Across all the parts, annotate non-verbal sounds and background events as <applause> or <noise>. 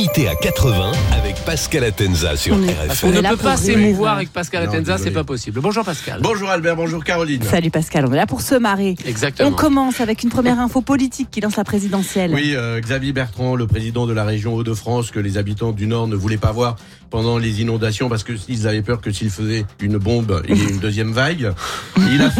Limité à 80 avec Pascal Atenza sur On RFM. ne là peut pas s'émouvoir avec Pascal Atenza, c'est pas possible. Bonjour Pascal. Bonjour Albert, bonjour Caroline. Salut Pascal, on est là pour se marrer. Exactement. On commence avec une première info politique qui lance la présidentielle. Oui, euh, Xavier Bertrand, le président de la région Hauts-de-France, que les habitants du Nord ne voulaient pas voir pendant les inondations parce qu'ils avaient peur que s'il faisait une bombe, il y ait une deuxième vague. Il a,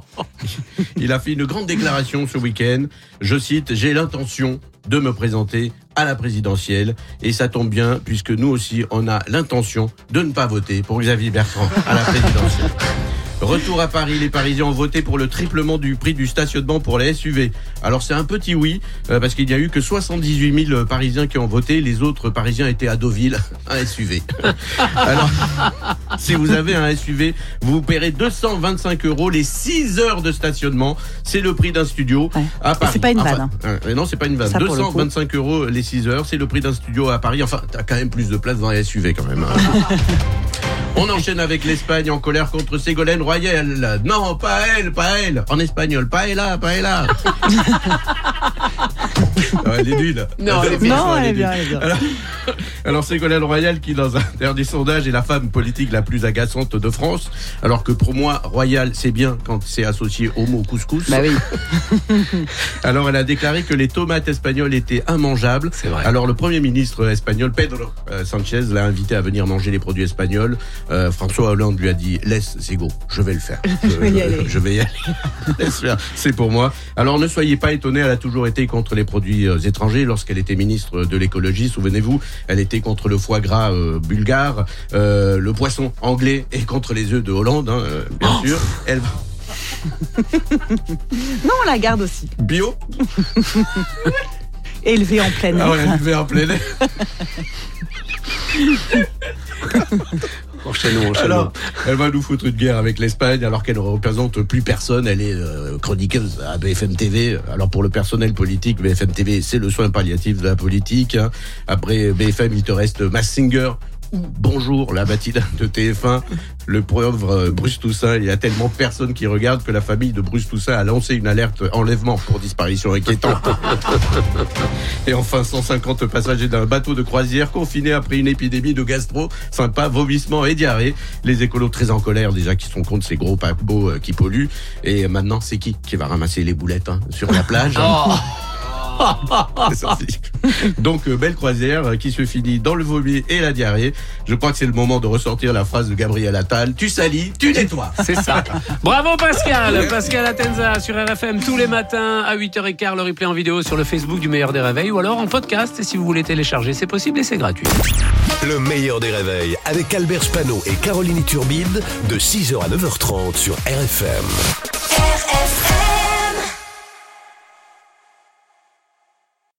<laughs> il a fait une grande déclaration ce week-end. Je cite, j'ai l'intention de me présenter à la présidentielle et ça tombe bien puisque nous aussi on a l'intention de ne pas voter pour Xavier Bertrand à la présidentielle. <laughs> Retour à Paris, les Parisiens ont voté pour le triplement du prix du stationnement pour les SUV. Alors c'est un petit oui, euh, parce qu'il n'y a eu que 78 000 Parisiens qui ont voté, les autres Parisiens étaient à Deauville, <laughs> un SUV. <laughs> Alors, si vous avez un SUV, vous paierez 225 euros les 6 heures de stationnement. C'est le prix d'un studio Ouais. à Paris. c'est pas une vanne, euh, non, c'est pas une vanne. Ça, pour le coup. 225 euros les 6 heures, c'est le prix d'un studio à Paris. Enfin, t'as quand même plus de place dans les SUV quand même. hein. <laughs> On enchaîne avec l'Espagne en colère contre Ségolène Royal. Non, pas elle, pas elle. En espagnol, pas elle pas elle <laughs> <laughs> là. Elle est nulle. Non, elle est Non, elle est bien, elle est bien. Alors, alors Ségolène Royal, qui dans un <laughs> dernier sondage est la femme politique la plus agaçante de France, alors que pour moi, Royal, c'est bien quand c'est associé au mot couscous. Bah oui. <laughs> Alors elle a déclaré que les tomates espagnoles étaient immangeables. C'est vrai. Alors le Premier ministre espagnol, Pedro euh, Sanchez, l'a invité à venir manger les produits espagnols. Euh, François Hollande lui a dit Laisse, c'est go, je vais le faire. Je, vais y aller. je vais y aller. Laisse faire, c'est pour moi. Alors ne soyez pas étonnés, elle a toujours été contre les produits euh, étrangers. Lorsqu'elle était ministre de l'écologie, souvenez-vous, elle était contre le foie gras euh, bulgare, euh, le poisson anglais et contre les œufs de Hollande, hein, bien sûr. Elle <laughs> Non, on la garde aussi. bio. <laughs> Élevée en plein air. Ah ouais, <laughs> fait en plein air. Alors, elle va nous foutre une guerre avec l'Espagne alors qu'elle ne représente plus personne. Elle est euh, chroniqueuse à BFM TV. Alors pour le personnel politique, BFM TV, c'est le soin palliatif de la politique. hein. Après BFM, il te reste Mass Singer ou Bonjour, la matinale de TF1. Le pauvre euh, Bruce Toussaint, il y a tellement personne qui regarde que la famille de Bruce Toussaint a lancé une alerte enlèvement pour disparition inquiétante. <laughs> Et enfin, 150 passagers d'un bateau de croisière confinés après une épidémie de gastro, sympa, vomissement et diarrhée. Les écolos très en colère déjà qui sont contre ces gros paquebots euh, qui polluent. Et maintenant, c'est qui qui va ramasser les boulettes hein, sur la plage Oh, C'est <laughs> sorti. Donc, euh, belle croisière euh, qui se finit dans le vomi et la diarrhée. Je crois que c'est le moment de ressortir la phrase de Gabriel Attal. Tu salis, tu nettoies. c'est ça. Bravo Pascal. Pascal Atenza sur RFM tous les matins à 8h15. Le replay en vidéo sur le Facebook du meilleur des réveils ou alors en podcast. Et si vous voulez télécharger, c'est possible et c'est gratuit. Le meilleur des réveils avec Albert Spano et Caroline Turbide de 6h à 9h30 sur RFM. RFM